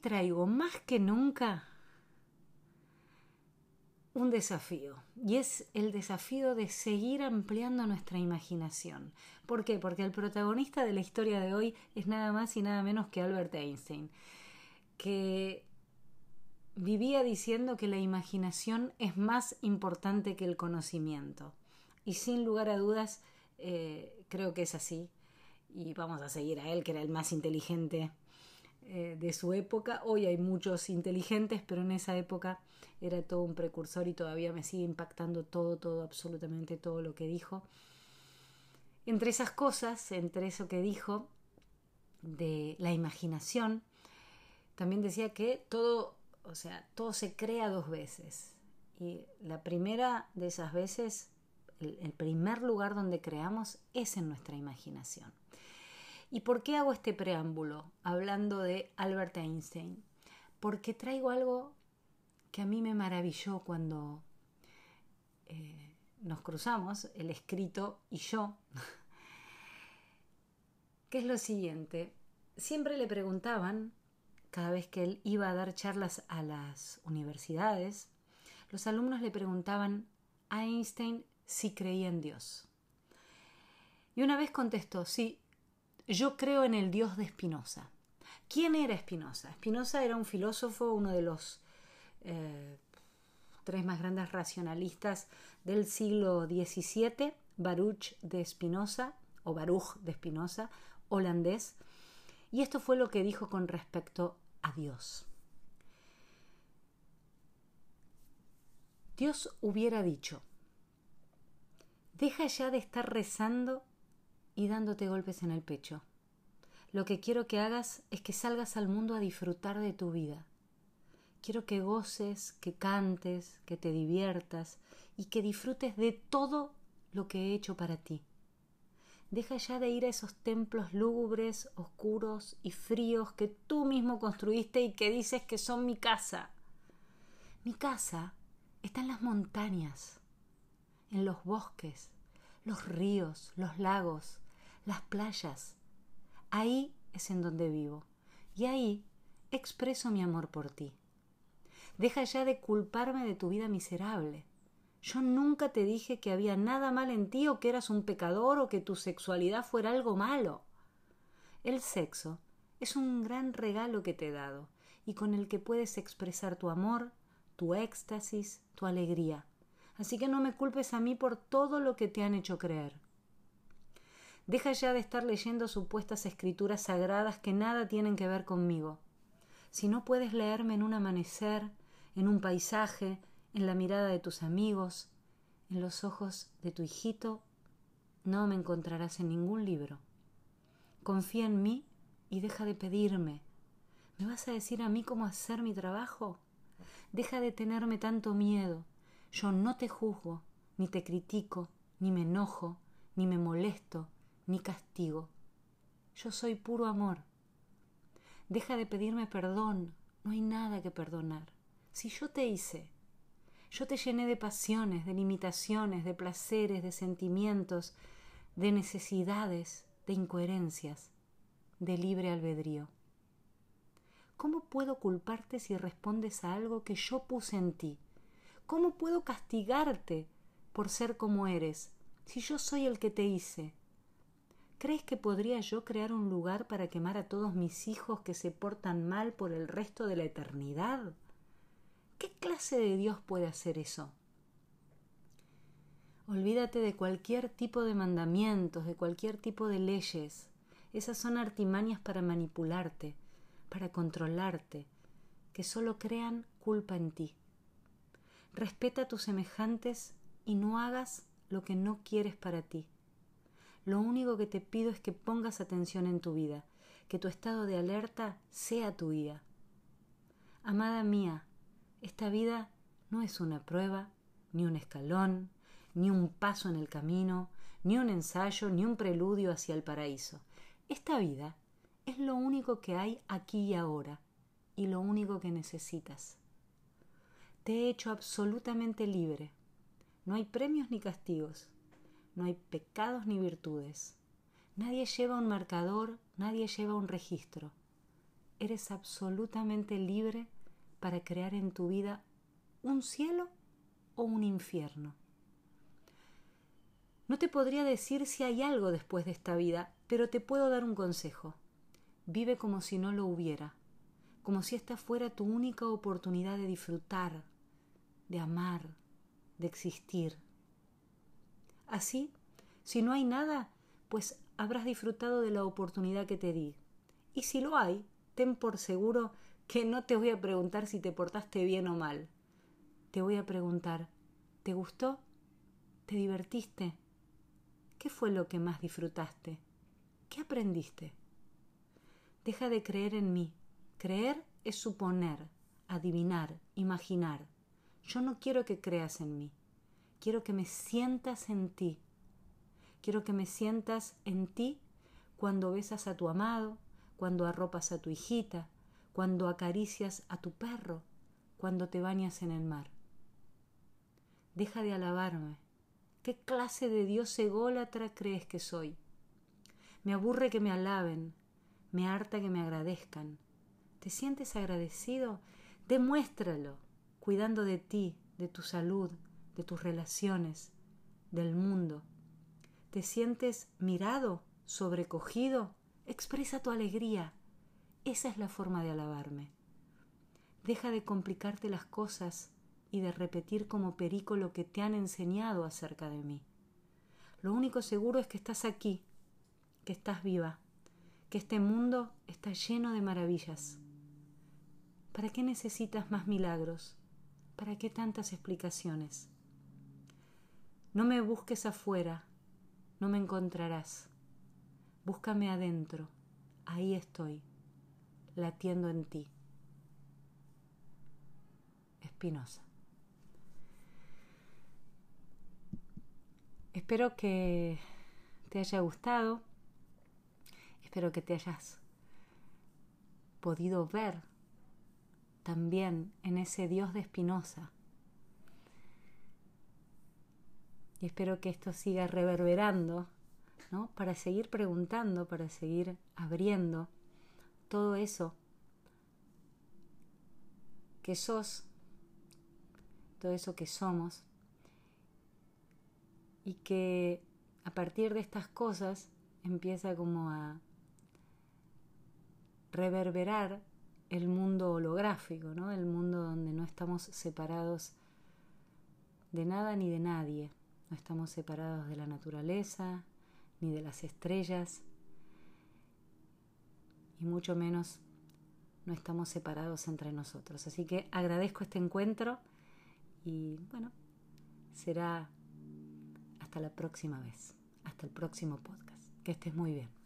traigo más que nunca un desafío y es el desafío de seguir ampliando nuestra imaginación. ¿Por qué? Porque el protagonista de la historia de hoy es nada más y nada menos que Albert Einstein, que vivía diciendo que la imaginación es más importante que el conocimiento. Y sin lugar a dudas, eh, creo que es así. Y vamos a seguir a él, que era el más inteligente eh, de su época. Hoy hay muchos inteligentes, pero en esa época era todo un precursor y todavía me sigue impactando todo, todo, absolutamente todo lo que dijo. Entre esas cosas, entre eso que dijo de la imaginación, también decía que todo, o sea, todo se crea dos veces. Y la primera de esas veces, el primer lugar donde creamos es en nuestra imaginación. ¿Y por qué hago este preámbulo hablando de Albert Einstein? Porque traigo algo que a mí me maravilló cuando eh, nos cruzamos, el escrito y yo, que es lo siguiente. Siempre le preguntaban, cada vez que él iba a dar charlas a las universidades, los alumnos le preguntaban a Einstein si creía en Dios. Y una vez contestó, sí, yo creo en el Dios de Spinoza. ¿Quién era Spinoza? Spinoza era un filósofo, uno de los eh, tres más grandes racionalistas del siglo XVII, Baruch de Spinoza, o Baruch de Spinoza, holandés, y esto fue lo que dijo con respecto a Dios. Dios hubiera dicho, deja ya de estar rezando y dándote golpes en el pecho. Lo que quiero que hagas es que salgas al mundo a disfrutar de tu vida. Quiero que goces, que cantes, que te diviertas y que disfrutes de todo lo que he hecho para ti. Deja ya de ir a esos templos lúgubres, oscuros y fríos que tú mismo construiste y que dices que son mi casa. Mi casa está en las montañas, en los bosques, los ríos, los lagos, las playas. Ahí es en donde vivo y ahí expreso mi amor por ti. Deja ya de culparme de tu vida miserable. Yo nunca te dije que había nada mal en ti o que eras un pecador o que tu sexualidad fuera algo malo. El sexo es un gran regalo que te he dado y con el que puedes expresar tu amor, tu éxtasis, tu alegría. Así que no me culpes a mí por todo lo que te han hecho creer. Deja ya de estar leyendo supuestas escrituras sagradas que nada tienen que ver conmigo. Si no puedes leerme en un amanecer, en un paisaje, en la mirada de tus amigos, en los ojos de tu hijito, no me encontrarás en ningún libro. Confía en mí y deja de pedirme. ¿Me vas a decir a mí cómo hacer mi trabajo? Deja de tenerme tanto miedo. Yo no te juzgo, ni te critico, ni me enojo, ni me molesto, ni castigo. Yo soy puro amor. Deja de pedirme perdón. No hay nada que perdonar. Si yo te hice, yo te llené de pasiones, de limitaciones, de placeres, de sentimientos, de necesidades, de incoherencias, de libre albedrío. ¿Cómo puedo culparte si respondes a algo que yo puse en ti? ¿Cómo puedo castigarte por ser como eres si yo soy el que te hice? ¿Crees que podría yo crear un lugar para quemar a todos mis hijos que se portan mal por el resto de la eternidad? ¿Qué clase de Dios puede hacer eso? Olvídate de cualquier tipo de mandamientos, de cualquier tipo de leyes. Esas son artimañas para manipularte, para controlarte, que solo crean culpa en ti. Respeta a tus semejantes y no hagas lo que no quieres para ti. Lo único que te pido es que pongas atención en tu vida, que tu estado de alerta sea tu guía. Amada mía, esta vida no es una prueba, ni un escalón, ni un paso en el camino, ni un ensayo, ni un preludio hacia el paraíso. Esta vida es lo único que hay aquí y ahora, y lo único que necesitas. Te he hecho absolutamente libre. No hay premios ni castigos no hay pecados ni virtudes. Nadie lleva un marcador, nadie lleva un registro. eres absolutamente libre para crear en tu vida un cielo o un infierno. No te podría decir si hay algo después de esta vida, pero te puedo dar un consejo. Vive como si no lo hubiera, como si esta fuera tu única oportunidad de disfrutar, de amar, de existir. Así, si no hay nada, pues habrás disfrutado de la oportunidad que te di. Y si lo hay, ten por seguro que no te voy a preguntar si te portaste bien o mal. Te voy a preguntar, ¿te gustó? ¿Te divertiste? ¿Qué fue lo que más disfrutaste? ¿Qué aprendiste? Deja de creer en mí. Creer es suponer, adivinar, imaginar. Yo no quiero que creas en mí. Quiero que me sientas en ti. Quiero que me sientas en ti cuando besas a tu amado, cuando arropas a tu hijita, cuando acaricias a tu perro, cuando te bañas en el mar. Deja de alabarme. ¿Qué clase de Dios ególatra crees que soy? Me aburre que me alaben, me harta que me agradezcan. ¿Te sientes agradecido? Demuéstralo, cuidando de ti, de tu salud, de tus relaciones, del mundo. ¿Te sientes mirado, sobrecogido? Expresa tu alegría. Esa es la forma de alabarme. Deja de complicarte las cosas y de repetir como perico lo que te han enseñado acerca de mí. Lo único seguro es que estás aquí, que estás viva, que este mundo está lleno de maravillas. ¿Para qué necesitas más milagros? ¿Para qué tantas explicaciones? No me busques afuera, no me encontrarás. Búscame adentro, ahí estoy, latiendo en ti. Espinosa. Espero que te haya gustado, espero que te hayas podido ver también en ese Dios de Espinosa. Y espero que esto siga reverberando para seguir preguntando, para seguir abriendo todo eso que sos, todo eso que somos, y que a partir de estas cosas empieza como a reverberar el mundo holográfico, ¿no? el mundo donde no estamos separados de nada ni de nadie, no estamos separados de la naturaleza, ni de las estrellas, y mucho menos no estamos separados entre nosotros. Así que agradezco este encuentro y bueno, será hasta la próxima vez, hasta el próximo podcast. Que estés muy bien.